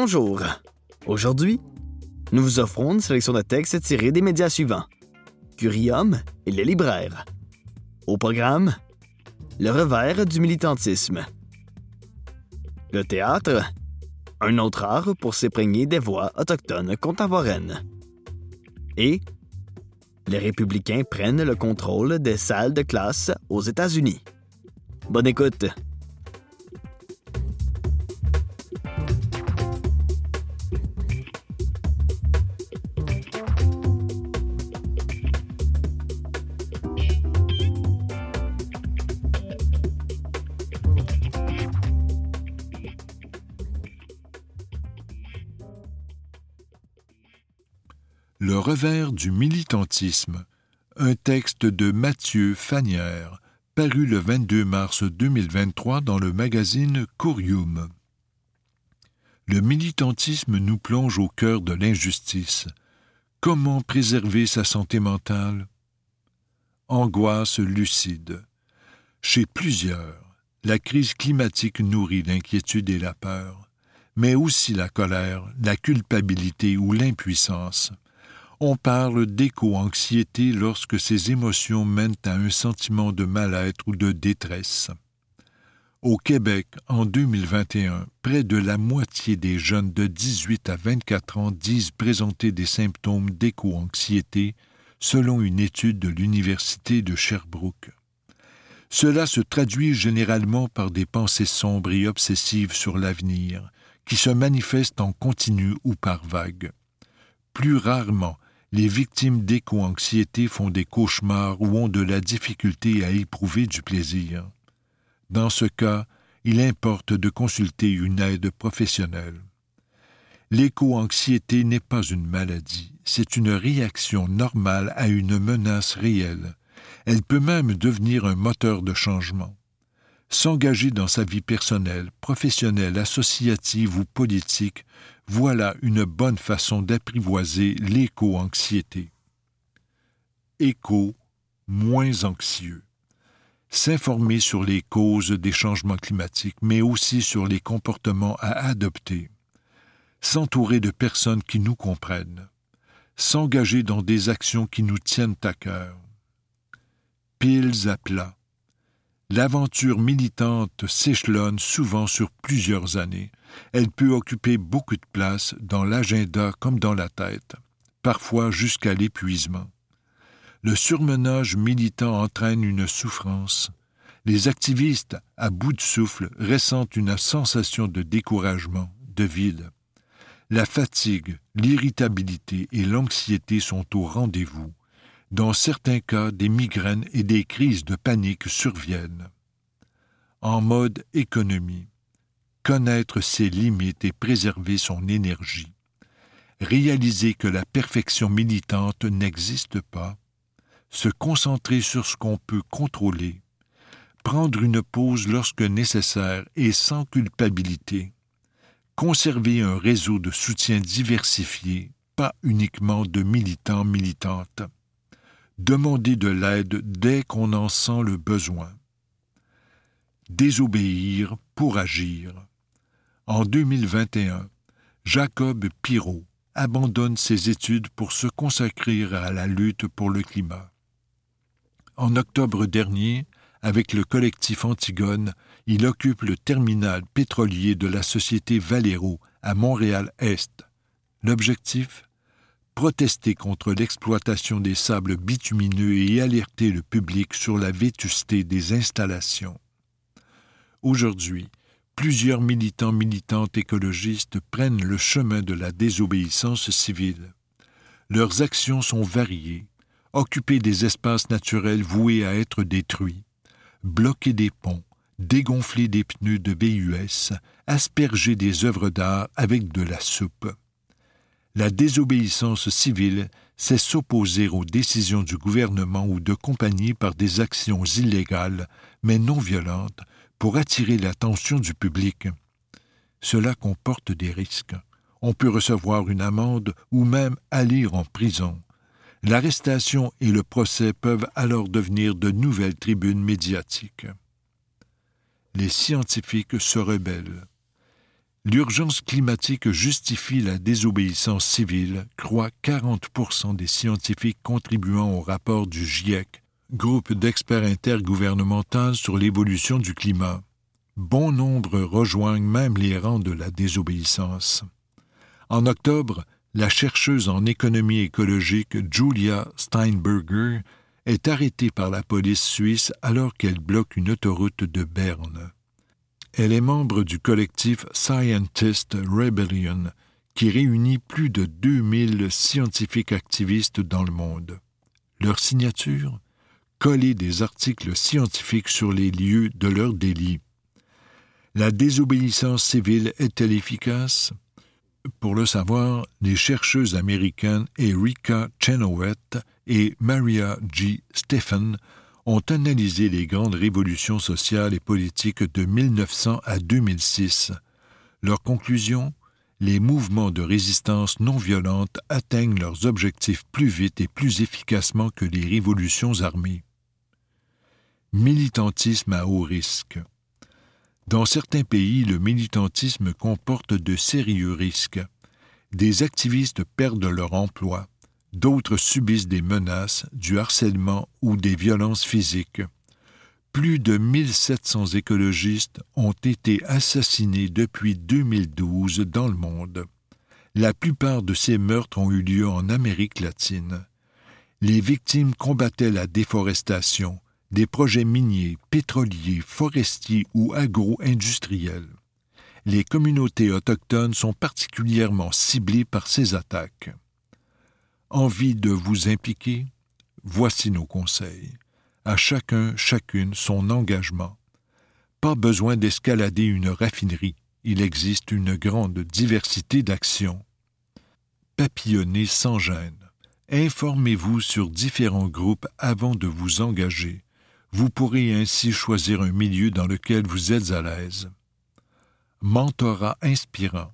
Bonjour. Aujourd'hui, nous vous offrons une sélection de textes tirés des médias suivants. Curium et les libraires. Au programme, le revers du militantisme. Le théâtre, un autre art pour s'imprégner des voix autochtones contemporaines. Et les républicains prennent le contrôle des salles de classe aux États-Unis. Bonne écoute. Du militantisme, un texte de Mathieu Fanière, paru le 22 mars 2023 dans le magazine Curium. Le militantisme nous plonge au cœur de l'injustice. Comment préserver sa santé mentale? Angoisse lucide. Chez plusieurs, la crise climatique nourrit l'inquiétude et la peur, mais aussi la colère, la culpabilité ou l'impuissance. On parle d'éco-anxiété lorsque ces émotions mènent à un sentiment de mal-être ou de détresse. Au Québec, en 2021, près de la moitié des jeunes de 18 à 24 ans disent présenter des symptômes d'éco-anxiété, selon une étude de l'Université de Sherbrooke. Cela se traduit généralement par des pensées sombres et obsessives sur l'avenir, qui se manifestent en continu ou par vagues. Plus rarement, les victimes d'éco-anxiété font des cauchemars ou ont de la difficulté à éprouver du plaisir. Dans ce cas, il importe de consulter une aide professionnelle. L'éco-anxiété n'est pas une maladie, c'est une réaction normale à une menace réelle. Elle peut même devenir un moteur de changement. S'engager dans sa vie personnelle, professionnelle, associative ou politique voilà une bonne façon d'apprivoiser l'éco-anxiété. Éco, moins anxieux. S'informer sur les causes des changements climatiques, mais aussi sur les comportements à adopter. S'entourer de personnes qui nous comprennent. S'engager dans des actions qui nous tiennent à cœur. Piles à plat. L'aventure militante s'échelonne souvent sur plusieurs années, elle peut occuper beaucoup de place dans l'agenda comme dans la tête, parfois jusqu'à l'épuisement. Le surmenage militant entraîne une souffrance. Les activistes, à bout de souffle, ressentent une sensation de découragement, de vide. La fatigue, l'irritabilité et l'anxiété sont au rendez-vous. Dans certains cas, des migraines et des crises de panique surviennent. En mode économie, connaître ses limites et préserver son énergie, réaliser que la perfection militante n'existe pas, se concentrer sur ce qu'on peut contrôler, prendre une pause lorsque nécessaire et sans culpabilité, conserver un réseau de soutien diversifié, pas uniquement de militants militantes, demander de l'aide dès qu'on en sent le besoin, désobéir pour agir, en 2021, Jacob Pirot abandonne ses études pour se consacrer à la lutte pour le climat. En octobre dernier, avec le collectif Antigone, il occupe le terminal pétrolier de la société Valero à Montréal-Est. L'objectif? Protester contre l'exploitation des sables bitumineux et alerter le public sur la vétusté des installations. Aujourd'hui, plusieurs militants militantes écologistes prennent le chemin de la désobéissance civile. Leurs actions sont variées occuper des espaces naturels voués à être détruits, bloquer des ponts, dégonfler des pneus de BUS, asperger des œuvres d'art avec de la soupe. La désobéissance civile, c'est s'opposer aux décisions du gouvernement ou de compagnies par des actions illégales, mais non violentes, pour attirer l'attention du public. Cela comporte des risques. On peut recevoir une amende ou même aller en prison. L'arrestation et le procès peuvent alors devenir de nouvelles tribunes médiatiques. Les scientifiques se rebellent. L'urgence climatique justifie la désobéissance civile, croient 40% des scientifiques contribuant au rapport du GIEC, groupe d'experts intergouvernemental sur l'évolution du climat. Bon nombre rejoignent même les rangs de la désobéissance. En octobre, la chercheuse en économie écologique Julia Steinberger est arrêtée par la police suisse alors qu'elle bloque une autoroute de Berne. Elle est membre du collectif Scientist Rebellion, qui réunit plus de 2000 scientifiques activistes dans le monde. Leur signature Coller des articles scientifiques sur les lieux de leurs délits. La désobéissance civile est-elle efficace? Pour le savoir, les chercheuses américaines Erika Chenoweth et Maria G. Stephen ont analysé les grandes révolutions sociales et politiques de 1900 à 2006. Leur conclusion Les mouvements de résistance non violente atteignent leurs objectifs plus vite et plus efficacement que les révolutions armées. Militantisme à haut risque. Dans certains pays, le militantisme comporte de sérieux risques. Des activistes perdent leur emploi, d'autres subissent des menaces, du harcèlement ou des violences physiques. Plus de 1700 écologistes ont été assassinés depuis 2012 dans le monde. La plupart de ces meurtres ont eu lieu en Amérique latine. Les victimes combattaient la déforestation, des projets miniers, pétroliers, forestiers ou agro-industriels. Les communautés autochtones sont particulièrement ciblées par ces attaques. Envie de vous impliquer? Voici nos conseils. À chacun, chacune son engagement. Pas besoin d'escalader une raffinerie. Il existe une grande diversité d'actions. Papillonnez sans gêne. Informez-vous sur différents groupes avant de vous engager. Vous pourrez ainsi choisir un milieu dans lequel vous êtes à l'aise. Mentorat inspirant.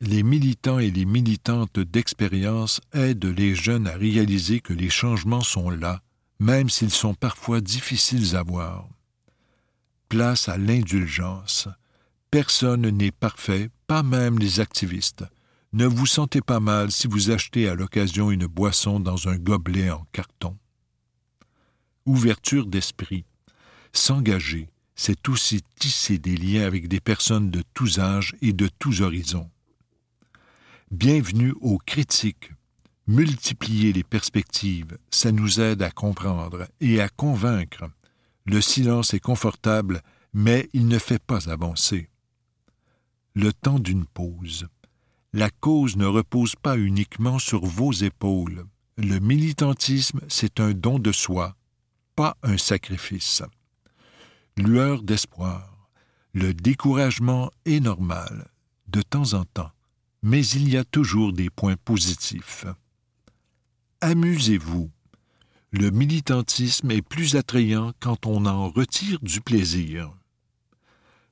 Les militants et les militantes d'expérience aident les jeunes à réaliser que les changements sont là, même s'ils sont parfois difficiles à voir. Place à l'indulgence. Personne n'est parfait, pas même les activistes. Ne vous sentez pas mal si vous achetez à l'occasion une boisson dans un gobelet en carton ouverture d'esprit. S'engager, c'est aussi tisser des liens avec des personnes de tous âges et de tous horizons. Bienvenue aux critiques. Multiplier les perspectives, ça nous aide à comprendre et à convaincre. Le silence est confortable, mais il ne fait pas avancer. Le temps d'une pause. La cause ne repose pas uniquement sur vos épaules. Le militantisme, c'est un don de soi, pas un sacrifice. Lueur d'espoir. Le découragement est normal, de temps en temps, mais il y a toujours des points positifs. Amusez-vous. Le militantisme est plus attrayant quand on en retire du plaisir.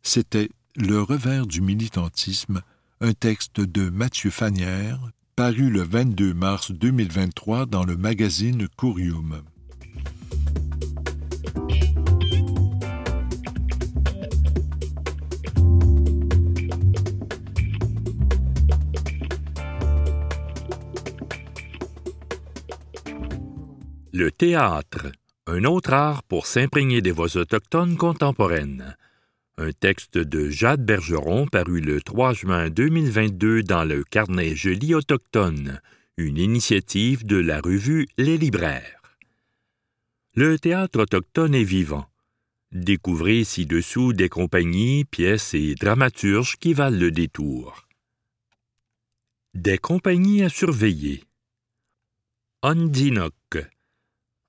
C'était Le revers du militantisme, un texte de Mathieu Fanière, paru le 22 mars 2023 dans le magazine Courium. Le théâtre, un autre art pour s'imprégner des voix autochtones contemporaines. Un texte de Jade Bergeron paru le 3 juin 2022 dans le carnet Je lis autochtone, une initiative de la revue Les Libraires. Le théâtre autochtone est vivant. Découvrez ci-dessous des compagnies, pièces et dramaturges qui valent le détour. Des compagnies à surveiller.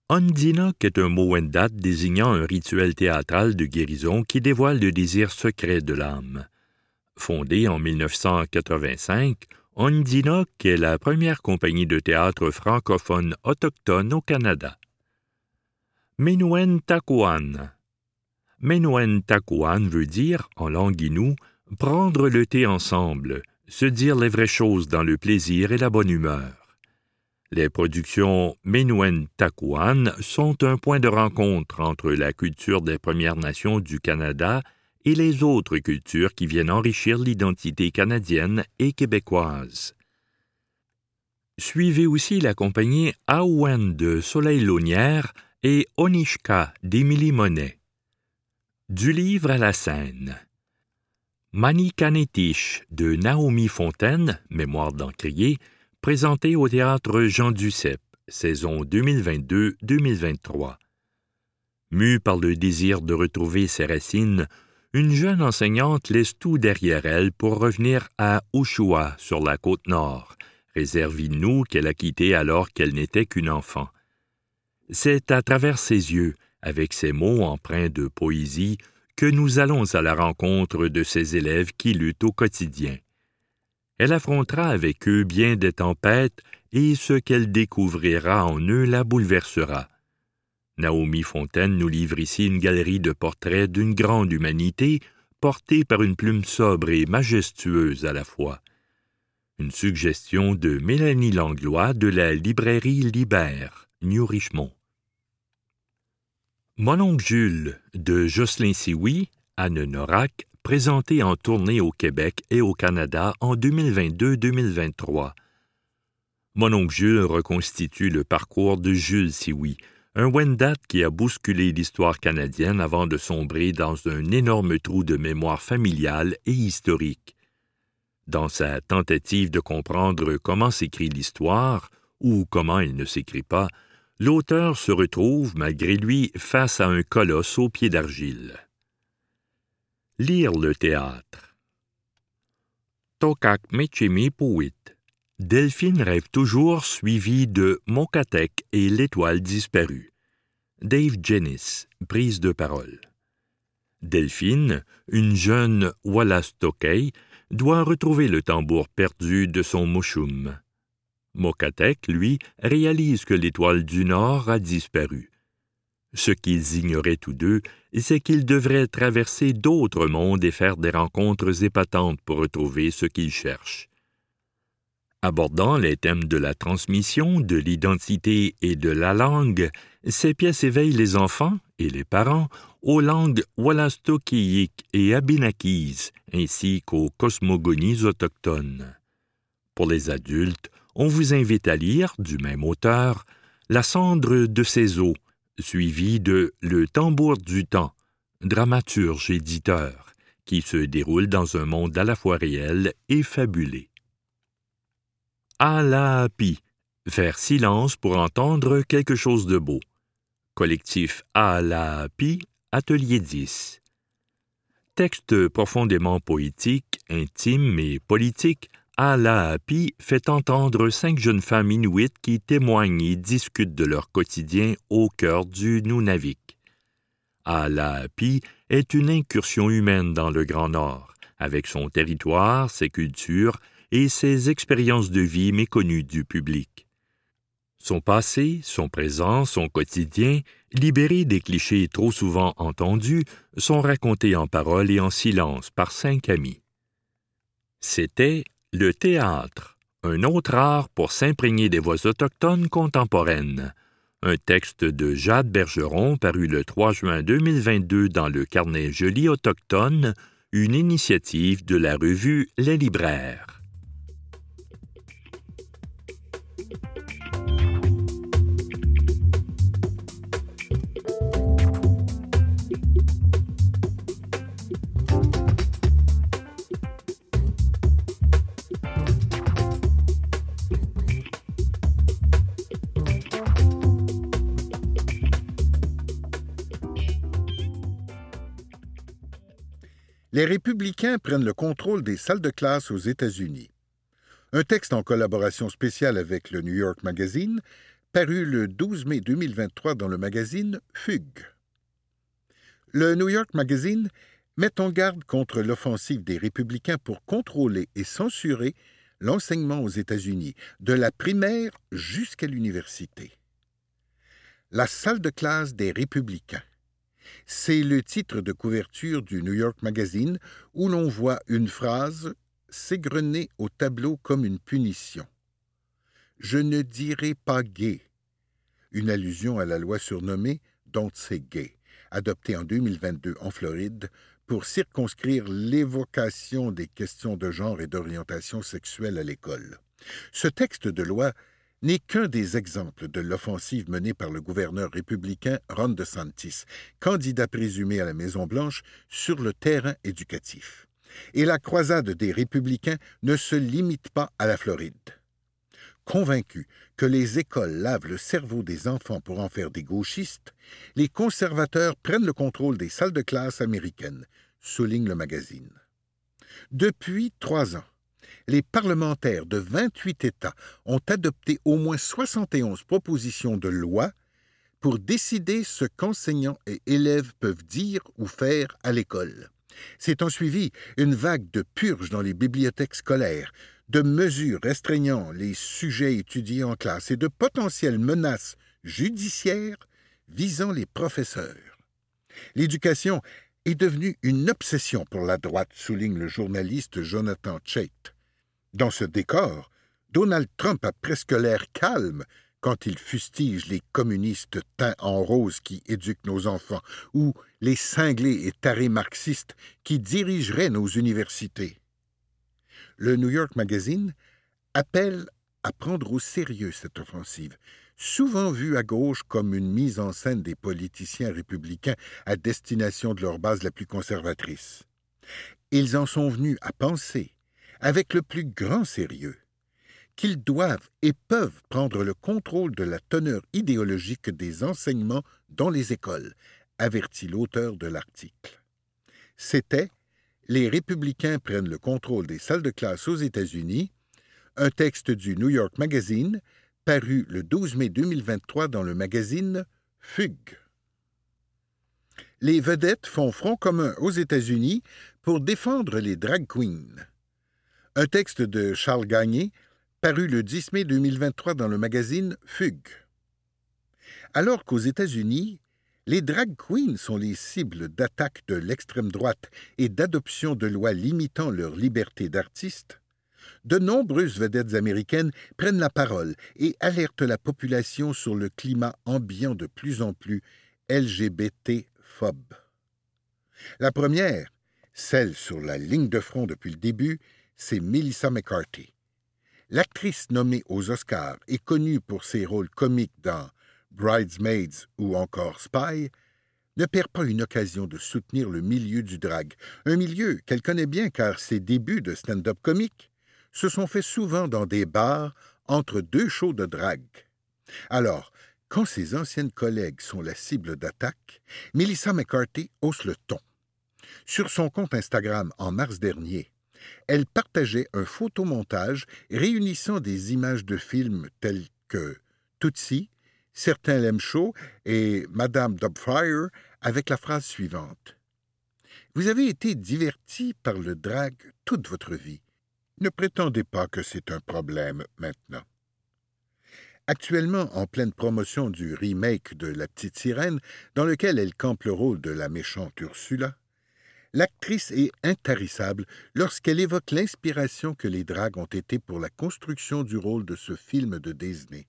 Ondinok est un mot Wendat désignant un rituel théâtral de guérison qui dévoile le désir secret de l'âme. Fondée en 1985, Ondinok est la première compagnie de théâtre francophone autochtone au Canada. Menuen Takuan. Menuen Takuan veut dire, en langue inou, prendre le thé ensemble, se dire les vraies choses dans le plaisir et la bonne humeur. Les productions Menuen Takuan sont un point de rencontre entre la culture des Premières Nations du Canada et les autres cultures qui viennent enrichir l'identité canadienne et québécoise. Suivez aussi la compagnie Aouen de Soleil Launière et Onishka d'Émilie Monet. Du livre à la scène. Manikanetish de Naomi Fontaine, mémoire d'encrier, présenté au théâtre Jean Duceppe, saison 2022-2023. Mue par le désir de retrouver ses racines, une jeune enseignante laisse tout derrière elle pour revenir à Ushuaïa, sur la côte nord, réserve nous qu'elle a quitté alors qu'elle n'était qu'une enfant. C'est à travers ses yeux, avec ses mots empreints de poésie, que nous allons à la rencontre de ces élèves qui luttent au quotidien. Elle affrontera avec eux bien des tempêtes et ce qu'elle découvrira en eux la bouleversera. Naomi Fontaine nous livre ici une galerie de portraits d'une grande humanité portée par une plume sobre et majestueuse à la fois. Une suggestion de Mélanie Langlois de la librairie Libère, New Richmond. Mon oncle Jules de Jocelyn Sioui, Anne Norac, présenté en tournée au Québec et au Canada en 2022-2023. Mon oncle Jules reconstitue le parcours de Jules Sioui, un Wendat qui a bousculé l'histoire canadienne avant de sombrer dans un énorme trou de mémoire familiale et historique. Dans sa tentative de comprendre comment s'écrit l'histoire, ou comment elle ne s'écrit pas, l'auteur se retrouve, malgré lui, face à un colosse aux pieds d'argile. Lire le théâtre. Tokak Mechimi Pouit. Delphine rêve toujours suivi de Mokatek et l'étoile disparue. Dave Jennis, prise de parole. Delphine, une jeune Wallastokei, doit retrouver le tambour perdu de son Mouchoum. Mokatek, lui, réalise que l'étoile du Nord a disparu. Ce qu'ils ignoraient tous deux, c'est qu'ils devraient traverser d'autres mondes et faire des rencontres épatantes pour retrouver ce qu'ils cherchent. Abordant les thèmes de la transmission, de l'identité et de la langue, ces pièces éveillent les enfants et les parents aux langues wallastokiiques et abinakis, ainsi qu'aux cosmogonies autochtones. Pour les adultes, on vous invite à lire, du même auteur, La cendre de ses eaux, suivi de Le tambour du temps, dramaturge éditeur, qui se déroule dans un monde à la fois réel et fabulé. Alaapi, faire silence pour entendre quelque chose de beau. Collectif Alaapi, Atelier 10. Texte profondément poétique, intime et politique, Alaapi fait entendre cinq jeunes femmes inuites qui témoignent et discutent de leur quotidien au cœur du Nunavik. Alaapi est une incursion humaine dans le Grand Nord, avec son territoire, ses cultures et ses expériences de vie méconnues du public. Son passé, son présent, son quotidien, libérés des clichés trop souvent entendus, sont racontés en paroles et en silence par cinq amis. C'était le théâtre, un autre art pour s'imprégner des voix autochtones contemporaines. Un texte de Jade Bergeron paru le 3 juin 2022 dans le carnet Joli autochtone, une initiative de la revue Les Libraires. Les républicains prennent le contrôle des salles de classe aux États-Unis. Un texte en collaboration spéciale avec le New York Magazine, paru le 12 mai 2023 dans le magazine Fugue. Le New York Magazine met en garde contre l'offensive des républicains pour contrôler et censurer l'enseignement aux États-Unis, de la primaire jusqu'à l'université. La salle de classe des républicains. C'est le titre de couverture du New York Magazine où l'on voit une phrase s'égrener au tableau comme une punition. Je ne dirai pas gay. Une allusion à la loi surnommée Don't Say Gay, adoptée en 2022 en Floride pour circonscrire l'évocation des questions de genre et d'orientation sexuelle à l'école. Ce texte de loi n'est qu'un des exemples de l'offensive menée par le gouverneur républicain Ron DeSantis, candidat présumé à la Maison-Blanche, sur le terrain éducatif. Et la croisade des républicains ne se limite pas à la Floride. Convaincus que les écoles lavent le cerveau des enfants pour en faire des gauchistes, les conservateurs prennent le contrôle des salles de classe américaines, souligne le magazine. Depuis trois ans, les parlementaires de 28 États ont adopté au moins 71 propositions de loi pour décider ce qu'enseignants et élèves peuvent dire ou faire à l'école. C'est en suivi une vague de purges dans les bibliothèques scolaires, de mesures restreignant les sujets étudiés en classe et de potentielles menaces judiciaires visant les professeurs. L'éducation est devenue une obsession pour la droite, souligne le journaliste Jonathan Chait. Dans ce décor, Donald Trump a presque l'air calme quand il fustige les communistes teints en rose qui éduquent nos enfants, ou les cinglés et tarés marxistes qui dirigeraient nos universités. Le New York Magazine appelle à prendre au sérieux cette offensive, souvent vue à gauche comme une mise en scène des politiciens républicains à destination de leur base la plus conservatrice. Ils en sont venus à penser avec le plus grand sérieux, qu'ils doivent et peuvent prendre le contrôle de la teneur idéologique des enseignements dans les écoles, avertit l'auteur de l'article. C'était Les républicains prennent le contrôle des salles de classe aux États-Unis, un texte du New York Magazine paru le 12 mai 2023 dans le magazine Fugue. Les vedettes font front commun aux États-Unis pour défendre les drag queens. Un texte de Charles Gagné, paru le 10 mai 2023 dans le magazine Fugue. Alors qu'aux États-Unis, les drag queens sont les cibles d'attaques de l'extrême droite et d'adoption de lois limitant leur liberté d'artiste, de nombreuses vedettes américaines prennent la parole et alertent la population sur le climat ambiant de plus en plus LGBT-phobe. La première, celle sur la ligne de front depuis le début, c'est Melissa McCarthy. L'actrice nommée aux Oscars et connue pour ses rôles comiques dans Bridesmaids ou encore Spy ne perd pas une occasion de soutenir le milieu du drag, un milieu qu'elle connaît bien car ses débuts de stand-up comique se sont faits souvent dans des bars entre deux shows de drag. Alors, quand ses anciennes collègues sont la cible d'attaque, Melissa McCarthy hausse le ton. Sur son compte Instagram en mars dernier, elle partageait un photomontage réunissant des images de films tels que Tootsie, Certains l'aiment chaud et Madame Dobfire avec la phrase suivante. Vous avez été diverti par le drag toute votre vie. Ne prétendez pas que c'est un problème maintenant. Actuellement en pleine promotion du remake de La Petite Sirène, dans lequel elle campe le rôle de la méchante Ursula, L'actrice est intarissable lorsqu'elle évoque l'inspiration que les dragues ont été pour la construction du rôle de ce film de Disney.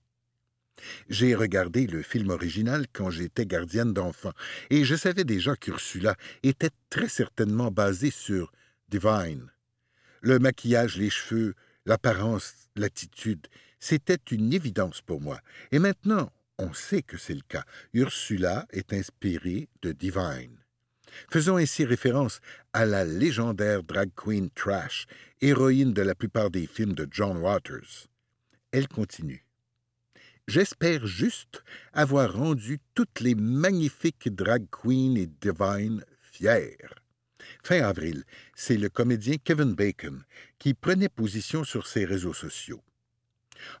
J'ai regardé le film original quand j'étais gardienne d'enfants, et je savais déjà qu'Ursula était très certainement basée sur Divine. Le maquillage, les cheveux, l'apparence, l'attitude, c'était une évidence pour moi. Et maintenant, on sait que c'est le cas. Ursula est inspirée de Divine. Faisons ainsi référence à la légendaire drag queen Trash, héroïne de la plupart des films de John Waters. Elle continue. J'espère juste avoir rendu toutes les magnifiques drag queens et divines fières. Fin avril, c'est le comédien Kevin Bacon qui prenait position sur ses réseaux sociaux.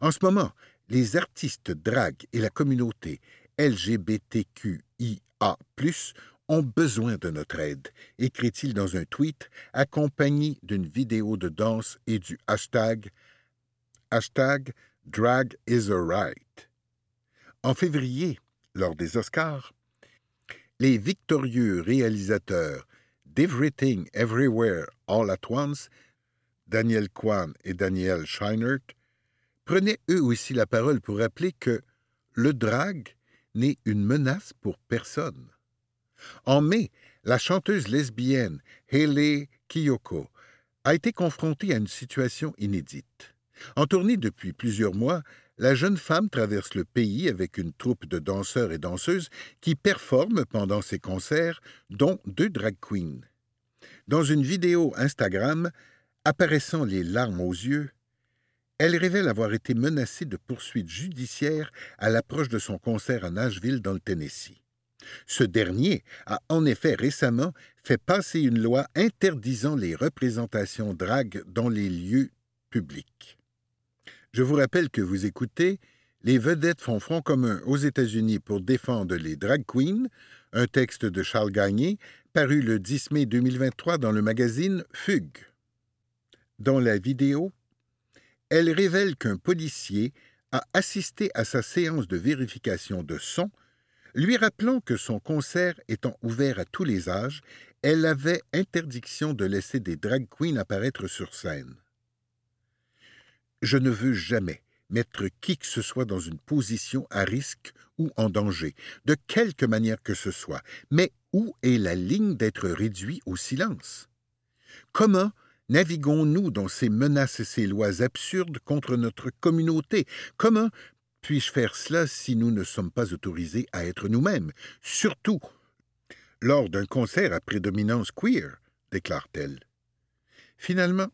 En ce moment, les artistes drag et la communauté LGBTQIA ont besoin de notre aide, écrit-il dans un tweet accompagné d'une vidéo de danse et du hashtag, hashtag Drag is a right. En février, lors des Oscars, les victorieux réalisateurs d'Everything Everywhere All at Once, Daniel Kwan et Daniel Scheinert, prenaient eux aussi la parole pour rappeler que le drag n'est une menace pour personne. En mai, la chanteuse lesbienne Hayley Kiyoko a été confrontée à une situation inédite. En tournée depuis plusieurs mois, la jeune femme traverse le pays avec une troupe de danseurs et danseuses qui performent pendant ses concerts, dont deux drag queens. Dans une vidéo Instagram apparaissant les larmes aux yeux, elle révèle avoir été menacée de poursuites judiciaires à l'approche de son concert à Nashville dans le Tennessee. Ce dernier a en effet récemment fait passer une loi interdisant les représentations drag dans les lieux publics. Je vous rappelle que vous écoutez Les vedettes font front commun aux États-Unis pour défendre les drag queens, un texte de Charles Gagné, paru le 10 mai 2023 dans le magazine Fugue. Dans la vidéo, elle révèle qu'un policier a assisté à sa séance de vérification de son, lui rappelant que son concert étant ouvert à tous les âges, elle avait interdiction de laisser des drag queens apparaître sur scène. Je ne veux jamais mettre qui que ce soit dans une position à risque ou en danger, de quelque manière que ce soit, mais où est la ligne d'être réduit au silence? Comment naviguons-nous dans ces menaces et ces lois absurdes contre notre communauté? Comment puis-je faire cela si nous ne sommes pas autorisés à être nous-mêmes, surtout lors d'un concert à prédominance queer déclare-t-elle. Finalement,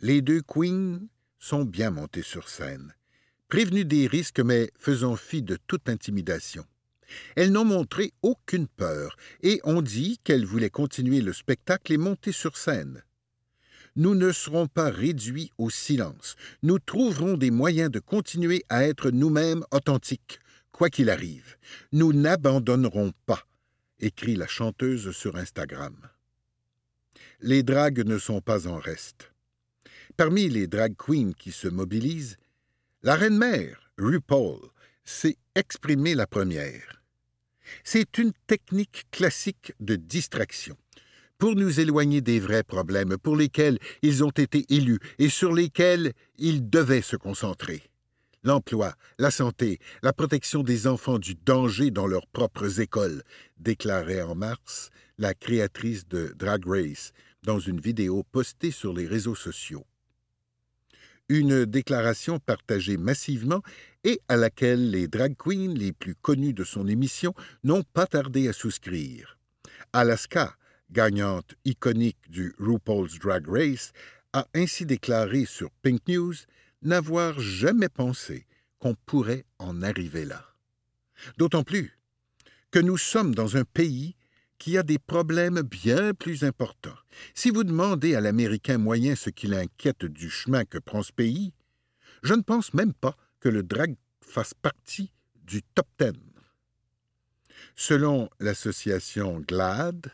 les deux queens sont bien montées sur scène, prévenues des risques mais faisant fi de toute intimidation. Elles n'ont montré aucune peur et ont dit qu'elles voulaient continuer le spectacle et monter sur scène. Nous ne serons pas réduits au silence. Nous trouverons des moyens de continuer à être nous-mêmes authentiques, quoi qu'il arrive. Nous n'abandonnerons pas, écrit la chanteuse sur Instagram. Les dragues ne sont pas en reste. Parmi les drag queens qui se mobilisent, la reine-mère, RuPaul, s'est exprimée la première. C'est une technique classique de distraction pour nous éloigner des vrais problèmes pour lesquels ils ont été élus et sur lesquels ils devaient se concentrer. L'emploi, la santé, la protection des enfants du danger dans leurs propres écoles, déclarait en mars la créatrice de Drag Race dans une vidéo postée sur les réseaux sociaux une déclaration partagée massivement et à laquelle les drag queens les plus connues de son émission n'ont pas tardé à souscrire. Alaska, gagnante iconique du RuPaul's Drag Race, a ainsi déclaré sur Pink News n'avoir jamais pensé qu'on pourrait en arriver là. D'autant plus que nous sommes dans un pays qui a des problèmes bien plus importants. Si vous demandez à l'Américain moyen ce qui l'inquiète du chemin que prend ce pays, je ne pense même pas que le drag fasse partie du top 10. Selon l'association GLAD,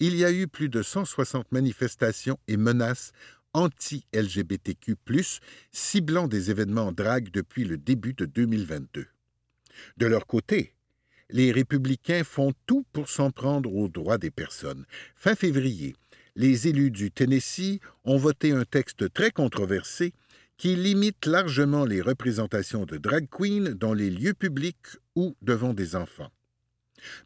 il y a eu plus de 160 manifestations et menaces anti-LGBTQ, ciblant des événements drag depuis le début de 2022. De leur côté, les républicains font tout pour s'en prendre aux droits des personnes. Fin février, les élus du Tennessee ont voté un texte très controversé qui limite largement les représentations de drag queens dans les lieux publics ou devant des enfants.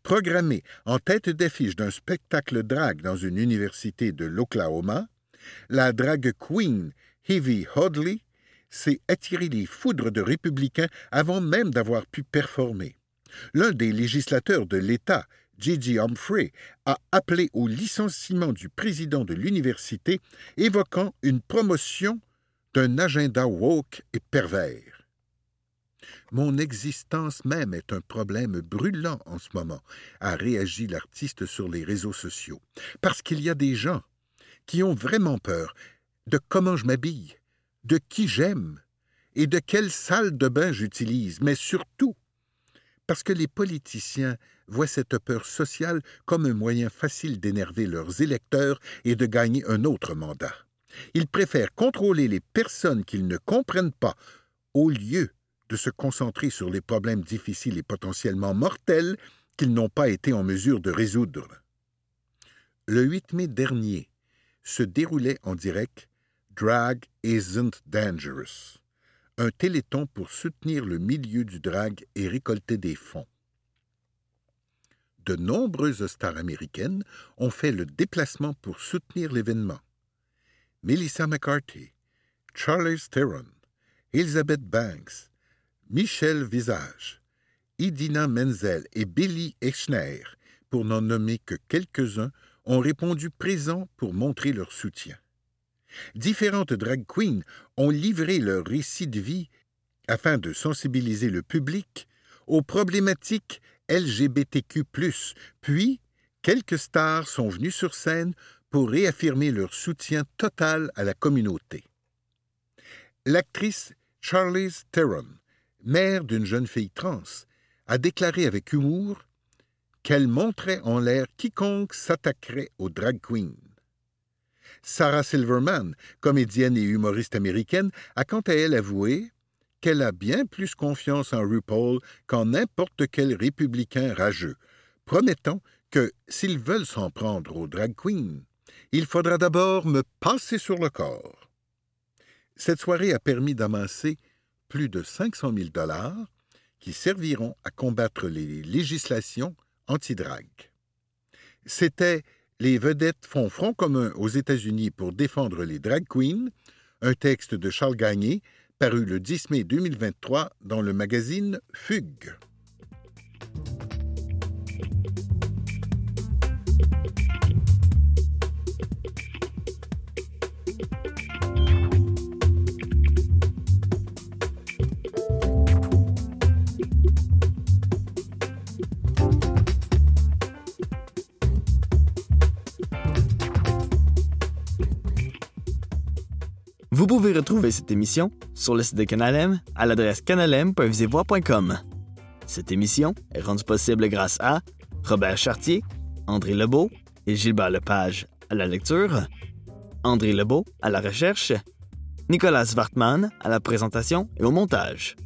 Programmée en tête d'affiche d'un spectacle drag dans une université de l'Oklahoma, la drag queen Heavy Hodley s'est attiré les foudres de républicains avant même d'avoir pu performer. L'un des législateurs de l'État, Gigi Humphrey, a appelé au licenciement du président de l'université, évoquant une promotion d'un agenda woke et pervers. Mon existence même est un problème brûlant en ce moment, a réagi l'artiste sur les réseaux sociaux, parce qu'il y a des gens qui ont vraiment peur de comment je m'habille, de qui j'aime et de quelle salle de bain j'utilise, mais surtout parce que les politiciens voient cette peur sociale comme un moyen facile d'énerver leurs électeurs et de gagner un autre mandat. Ils préfèrent contrôler les personnes qu'ils ne comprennent pas au lieu de se concentrer sur les problèmes difficiles et potentiellement mortels qu'ils n'ont pas été en mesure de résoudre. Le 8 mai dernier se déroulait en direct Drag Isn't Dangerous un téléthon pour soutenir le milieu du drag et récolter des fonds. de nombreuses stars américaines ont fait le déplacement pour soutenir l'événement. Melissa McCarthy, Charlie Theron, Elizabeth Banks, Michel Visage, Idina Menzel et Billy Echner, pour n'en nommer que quelques-uns, ont répondu présents pour montrer leur soutien. Différentes drag queens ont livré leur récit de vie afin de sensibiliser le public aux problématiques LGBTQ, puis quelques stars sont venues sur scène pour réaffirmer leur soutien total à la communauté. L'actrice Charlize Theron, mère d'une jeune fille trans, a déclaré avec humour qu'elle montrait en l'air quiconque s'attaquerait aux drag queens. Sarah Silverman, comédienne et humoriste américaine, a quant à elle avoué qu'elle a bien plus confiance en RuPaul qu'en n'importe quel républicain rageux, promettant que s'ils veulent s'en prendre aux drag queens, il faudra d'abord me passer sur le corps. Cette soirée a permis d'amasser plus de 500 000 dollars qui serviront à combattre les législations anti-drague. C'était Les vedettes font front commun aux États-Unis pour défendre les drag queens, un texte de Charles Gagné paru le 10 mai 2023 dans le magazine Fugue. Vous pouvez retrouver cette émission sur le site de Canalem à l'adresse canalem.visevoix.com. Cette émission est rendue possible grâce à Robert Chartier, André Lebeau et Gilbert Lepage à la lecture, André Lebeau à la recherche, Nicolas Wartman à la présentation et au montage.